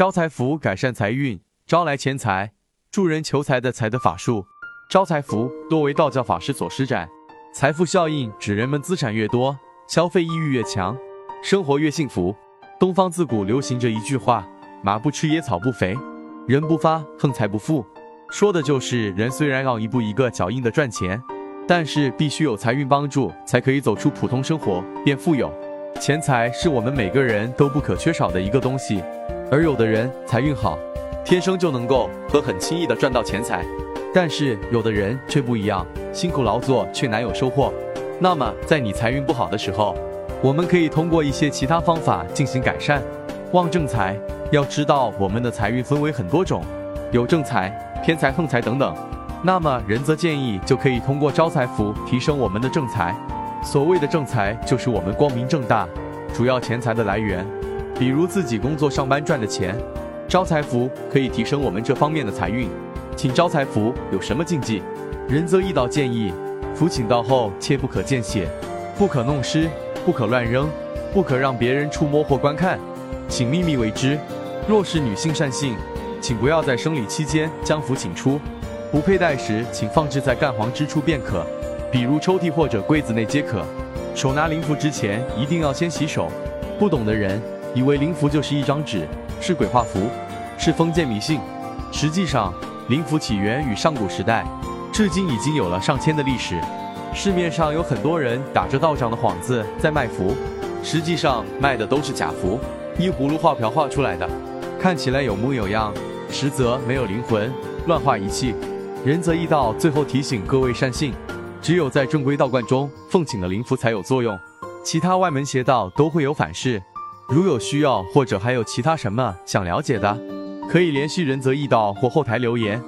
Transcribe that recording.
招财符改善财运，招来钱财，助人求财的财的法术。招财符多为道教法师所施展，财富效应指人们资产越多，消费意欲越强，生活越幸福。东方自古流行着一句话：马不吃野草不肥，人不发横财不富。说的就是人虽然要一步一个脚印的赚钱，但是必须有财运帮助，才可以走出普通生活变富有。钱财是我们每个人都不可缺少的一个东西。而有的人财运好，天生就能够和很轻易的赚到钱财，但是有的人却不一样，辛苦劳作却难有收获。那么在你财运不好的时候，我们可以通过一些其他方法进行改善，旺正财。要知道我们的财运分为很多种，有正财、偏财、横财等等。那么仁则建议就可以通过招财符提升我们的正财。所谓的正财就是我们光明正大、主要钱财的来源。比如自己工作上班赚的钱，招财符可以提升我们这方面的财运。请招财符有什么禁忌？仁则易道建议：符请到后切不可见血，不可弄湿，不可乱扔，不可让别人触摸或观看，请秘密为之。若是女性善性，请不要在生理期间将符请出。不佩戴时，请放置在干黄之处便可，比如抽屉或者柜子内皆可。手拿灵符之前，一定要先洗手。不懂的人。以为灵符就是一张纸，是鬼画符，是封建迷信。实际上，灵符起源于上古时代，至今已经有了上千的历史。市面上有很多人打着道长的幌子在卖符，实际上卖的都是假符，依葫芦画瓢画出来的，看起来有模有样，实则没有灵魂，乱画一气。仁则易道最后提醒各位善信，只有在正规道观中奉请的灵符才有作用，其他外门邪道都会有反噬。如有需要，或者还有其他什么想了解的，可以联系仁泽易道或后台留言。